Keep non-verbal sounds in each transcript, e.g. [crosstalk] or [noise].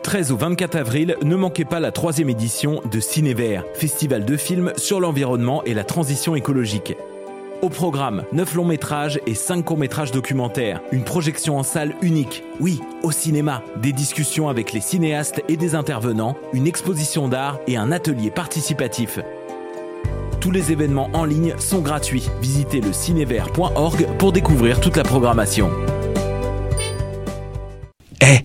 Du 13 au 24 avril, ne manquez pas la troisième édition de Cinévert, festival de films sur l'environnement et la transition écologique. Au programme, 9 longs métrages et 5 courts métrages documentaires. Une projection en salle unique. Oui, au cinéma. Des discussions avec les cinéastes et des intervenants. Une exposition d'art et un atelier participatif. Tous les événements en ligne sont gratuits. Visitez le cinévert.org pour découvrir toute la programmation. Eh,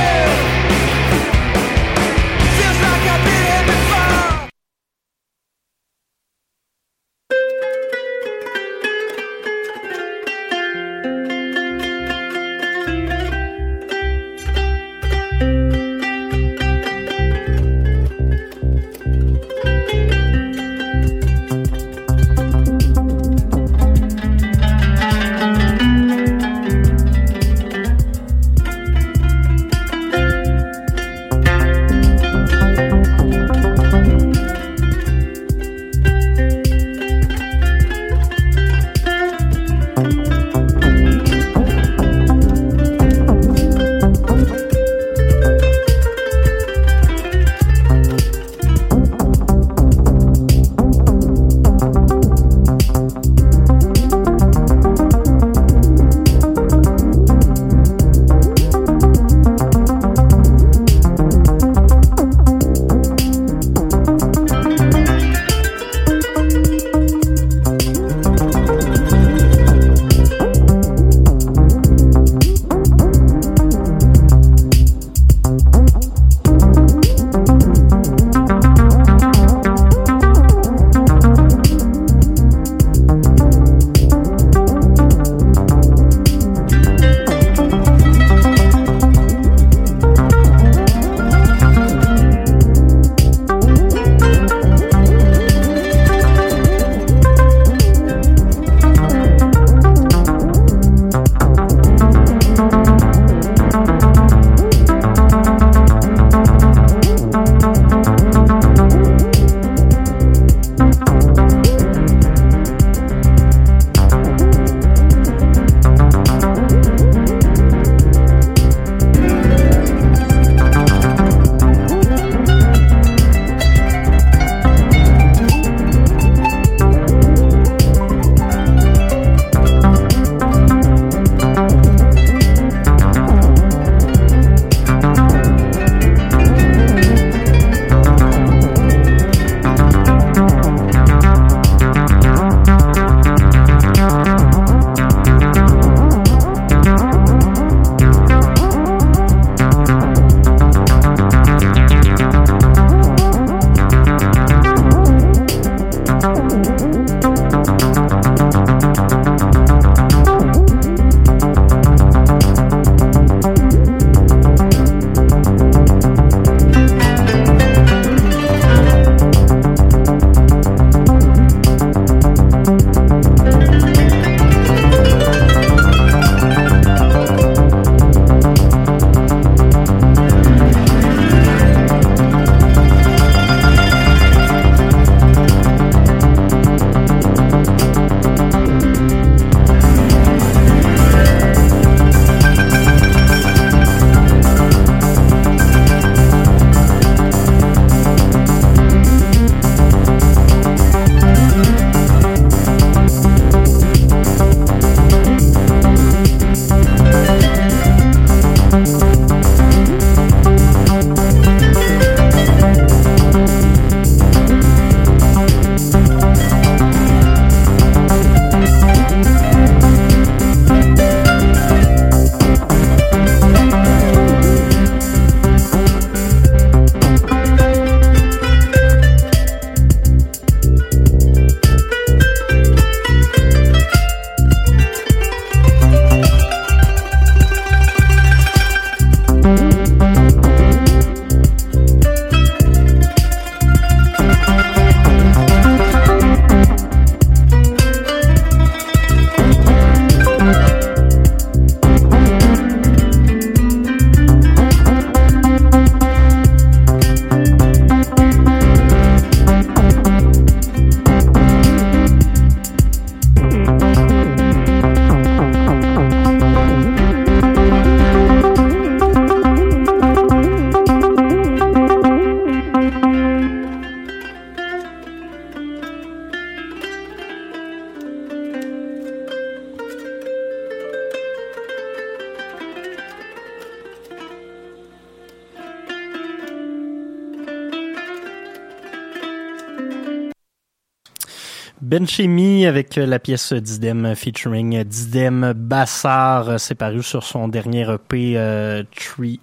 Benchemi avec la pièce Didem featuring Didem Bassar, c'est paru sur son dernier EP euh, Tree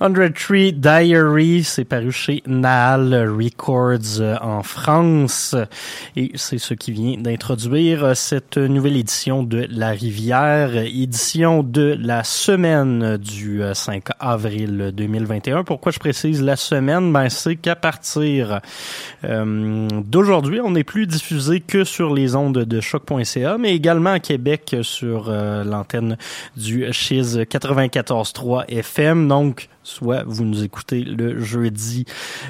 103 Diary, c'est paru chez Nahal Records euh, en France et c'est ce qui vient d'introduire cette nouvelle édition de La Rivière, édition de la semaine du 5 euh, avril 2021. Pourquoi je précise la semaine? Ben, c'est qu'à partir euh, d'aujourd'hui, on n'est plus diffusé que sur les ondes de choc.ca, mais également à Québec sur l'antenne du Chiz 94.3 FM. Donc, soit vous nous écoutez le jeudi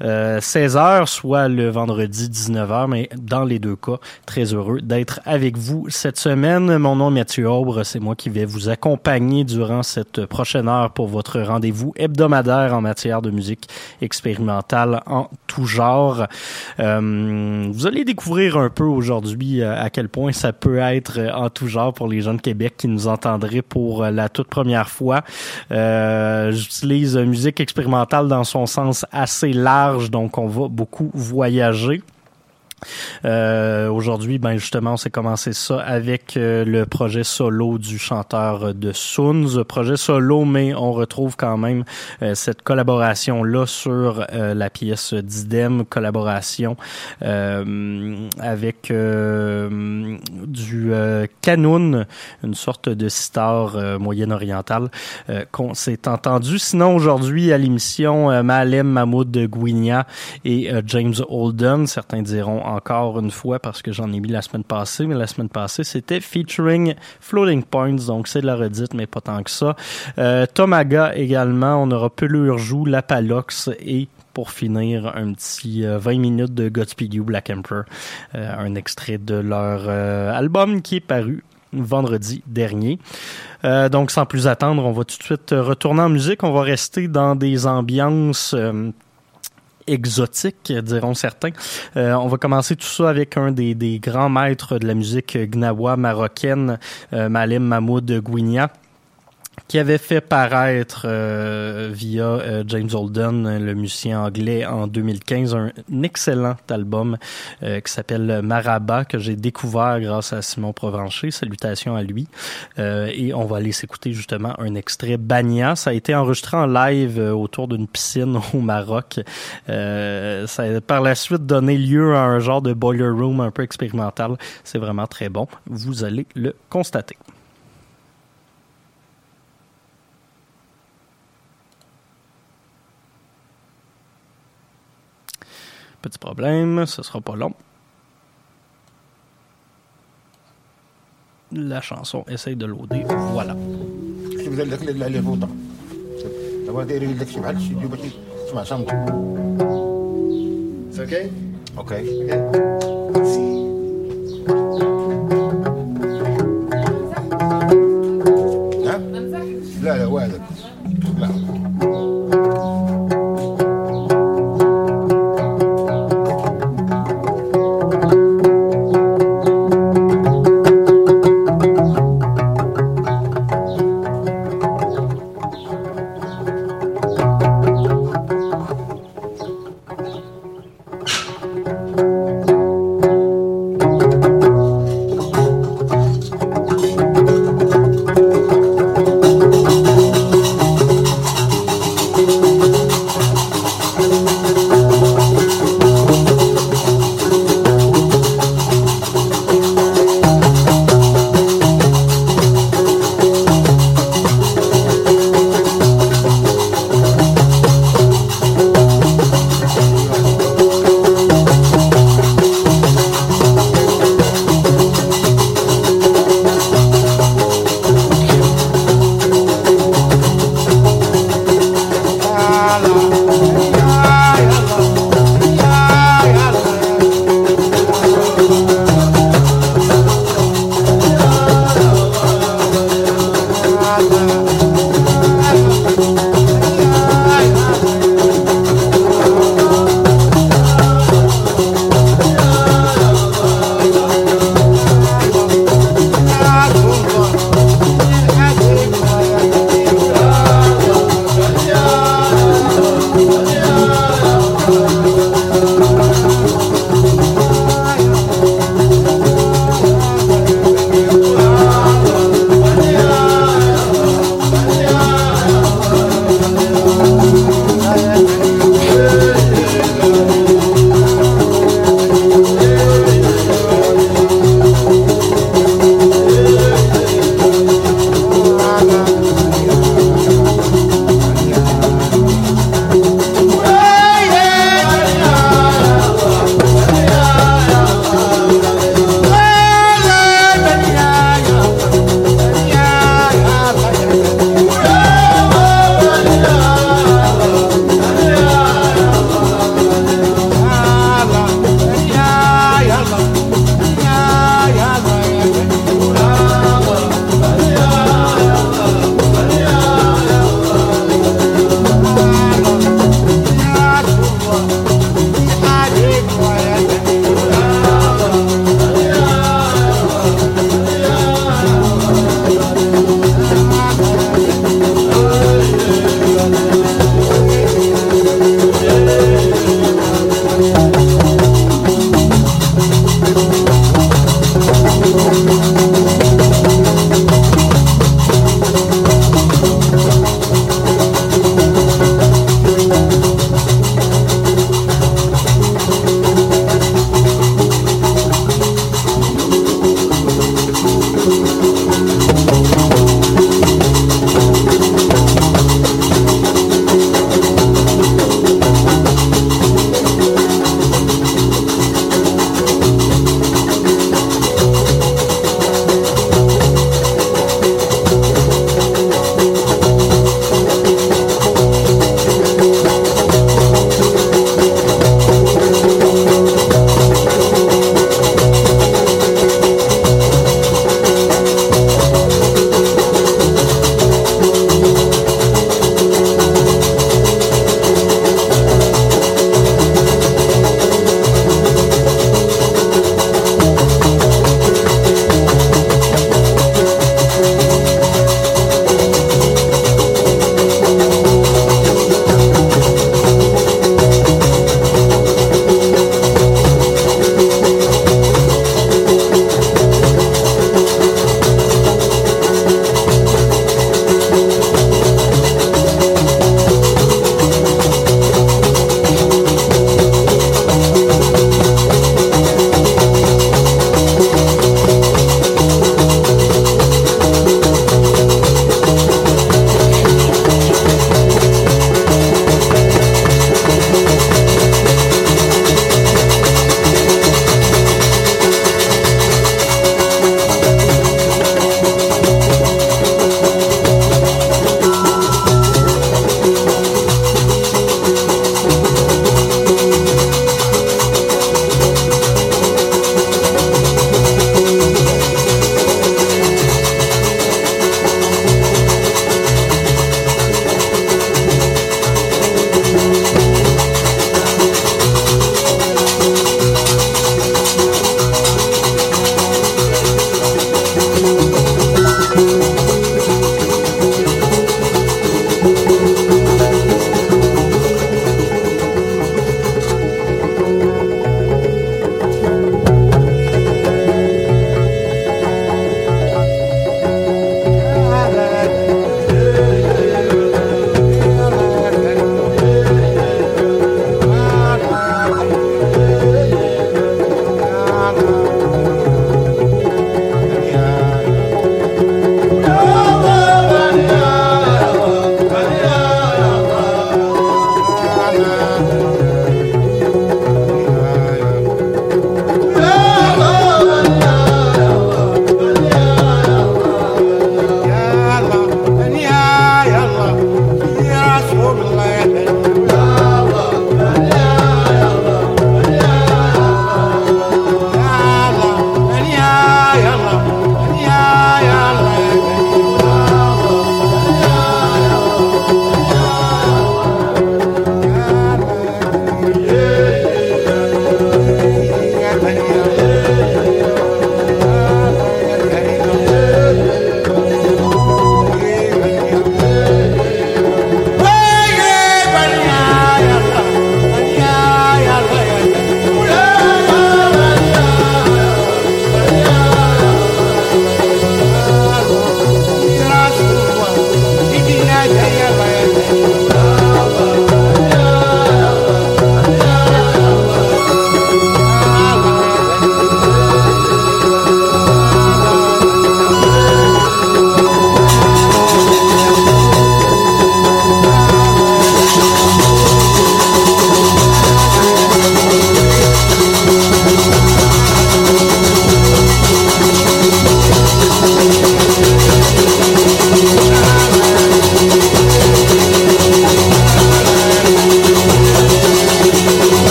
16h, euh, soit le vendredi 19h, mais dans les deux cas, très heureux d'être avec vous cette semaine. Mon nom est Mathieu Aubre, c'est moi qui vais vous accompagner durant cette prochaine heure pour votre rendez-vous hebdomadaire en matière de musique expérimentale en tout genre. Euh, vous allez découvrir un peu aujourd'hui euh, à quel point ça peut être en tout genre pour les gens de Québec qui nous entendraient pour la toute première fois. J'utilise musique expérimentale dans son sens assez large, donc on va beaucoup voyager. Euh, aujourd'hui, ben justement, on s'est commencé ça avec euh, le projet solo du chanteur de Soons. Projet solo, mais on retrouve quand même euh, cette collaboration-là sur la pièce d'Idem, collaboration avec du Canoun, une sorte de star moyen-orientale qu'on s'est entendu. Sinon, aujourd'hui, à l'émission, Malem Mahmoud Gouinia et James Holden, certains diront encore une fois parce que j'en ai mis la semaine passée, mais la semaine passée, c'était featuring Floating Points, donc c'est de la redite, mais pas tant que ça. Euh, Tomaga également, on aura Pelure Joue, La Palox et pour finir, un petit 20 euh, minutes de Godspeed You Black Emperor, euh, un extrait de leur album qui est paru vendredi dernier. donc, sans plus attendre, on va tout de suite retourner en musique. On va rester dans des ambiances exotique, diront certains. Euh, on va commencer tout ça avec un des, grands maîtres de la musique gnawa marocaine, euh, Malim Mahmoud Gouinia qui avait fait paraître euh, via euh, James Holden, le musicien anglais, en 2015, un, excellent album euh, qui s'appelle Maraba, que j'ai découvert grâce à Simon Provencher. Salutations à lui. et on va aller s'écouter justement un extrait Bania. Ça a été enregistré en live autour d'une piscine [laughs] au Maroc. ça a par la suite donné lieu à un genre de boiler room un peu expérimental. C'est vraiment très bon. Vous allez le constater. Petit problème, ce sera pas long. La chanson essaye de loader. Voilà. C'est OK? OK. Hein? Là, là, ouais, là.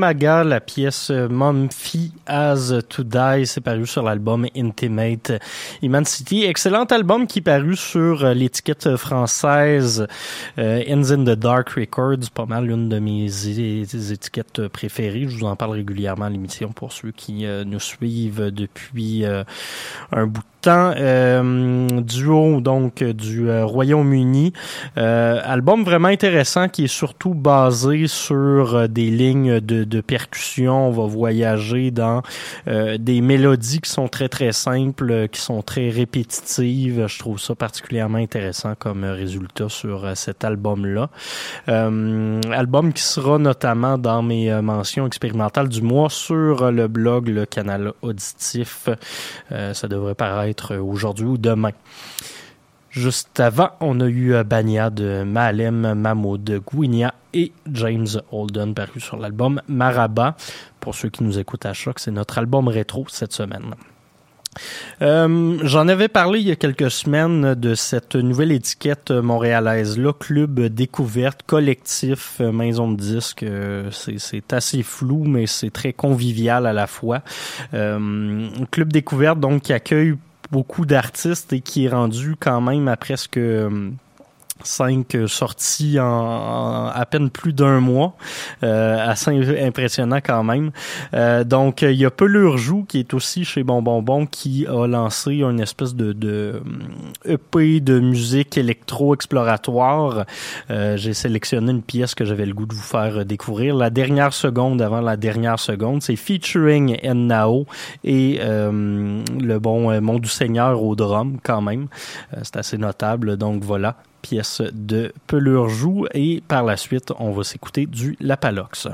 Là. Tomaga, la pièce Mumphy As to Die, c'est paru sur l'album Intimate Immensity. Excellent album qui est paru sur l'étiquette française euh, Ends in the Dark Records, pas mal l'une de mes étiquettes préférées. Je vous en parle régulièrement à l'émission pour ceux qui euh, nous suivent depuis euh, un bout de temps. Euh, duo donc du euh, Royaume-Uni. Euh, album vraiment intéressant qui est surtout basé sur des lignes de, de percussion. On va voyager dans des mélodies qui sont très très simples, qui sont très répétitives. Je trouve ça particulièrement intéressant comme résultat sur cet album-là. album qui sera notamment dans mes mentions expérimentales du mois sur le blog Le Canal Auditif. ça devrait paraître aujourd'hui ou demain. Juste avant, on a eu euh, Bania de Malem Mahmoud Gouinia et James Holden paru sur l'album Maraba. Pour ceux qui nous écoutent à choc, c'est notre album rétro cette semaine. Euh, j'en avais parlé il y a quelques semaines de cette nouvelle étiquette montréalaise là, Club Découverte, collectif, euh, maison de disques. c'est assez flou, mais c'est très convivial à la fois. Club Découverte, donc, qui accueille beaucoup d'artistes et qui est rendu quand même à presque euh, cinq sorties en, à peine plus d'un mois. Euh, assez impressionnant quand même. Euh, donc, il y a Pelure Joue qui est aussi chez Bonbonbon qui a lancé une espèce de, de EP de musique électro-exploratoire. Euh, J'ai sélectionné une pièce que j'avais le goût de vous faire découvrir. La dernière seconde avant la dernière seconde, c'est featuring Nao et euh, le bon euh, Mont du Seigneur au drum quand même. Euh, c'est assez notable. Donc voilà, pièce de Pelure Joue et par la suite, on va s'écouter du Lapalox.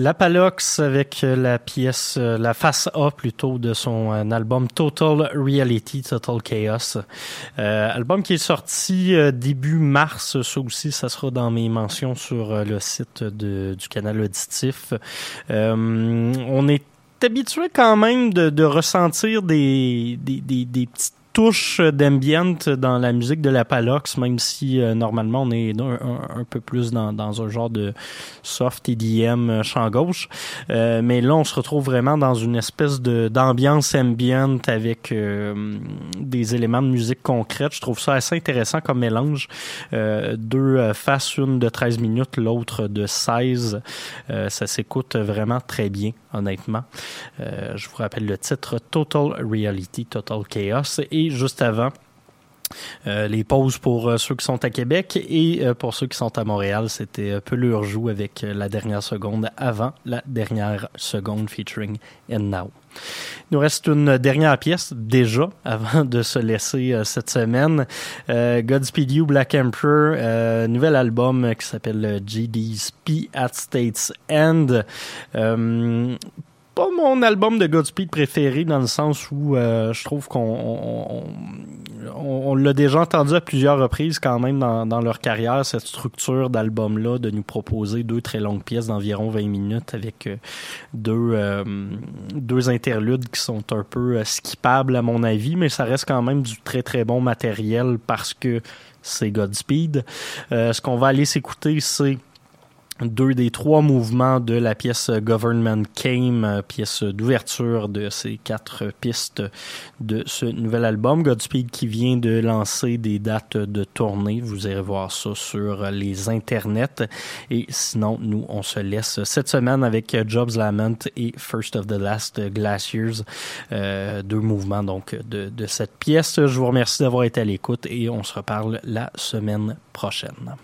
La Palox avec la pièce, la face A plutôt de son album Total Reality, Total Chaos. Euh, album qui est sorti début mars, ça aussi, ça sera dans mes mentions sur le site du canal auditif. on est habitué quand même de, de ressentir des, des, des, des petites touche d'ambient dans la musique de la Palox, même si euh, normalement on est un, peu plus dans, dans, un genre de soft EDM euh, chant gauche. Euh, mais là, on se retrouve vraiment dans une espèce de d'ambiance ambient avec des éléments de musique concrète. Je trouve ça assez intéressant comme mélange. deux faces, une de 13 minutes, l'autre de 16. ça s'écoute vraiment très bien, honnêtement. je vous rappelle le titre Total Reality, Total Chaos. Juste avant. Euh, les pauses pour euh, ceux qui sont à Québec et euh, pour ceux qui sont à Montréal, c'était Pelure joue avec la dernière seconde avant la dernière seconde featuring And Now. Il nous reste une dernière pièce déjà [laughs] avant de se laisser cette semaine. Godspeed You Black Emperor, nouvel album qui s'appelle GD's P at States End pas mon album de Godspeed préféré dans le sens où euh, je trouve qu'on on, l'a déjà entendu à plusieurs reprises quand même dans, leur carrière, cette structure d'album-là, de nous proposer deux très longues pièces d'environ 20 minutes avec euh, deux, euh, deux interludes qui sont un peu skippables à mon avis, mais ça reste quand même du très très bon matériel parce que c'est Godspeed. ce qu'on va aller s'écouter, c'est deux des trois mouvements de la pièce Government Came, pièce d'ouverture de ces quatre pistes de ce nouvel album. Godspeed qui vient de lancer des dates de tournée. Vous irez voir ça sur les internets. Et sinon, nous, on se laisse cette semaine avec Jobs Lament et First of the Last Glaciers. Euh, deux mouvements donc de, de cette pièce. Je vous remercie d'avoir été à l'écoute et on se reparle la semaine prochaine.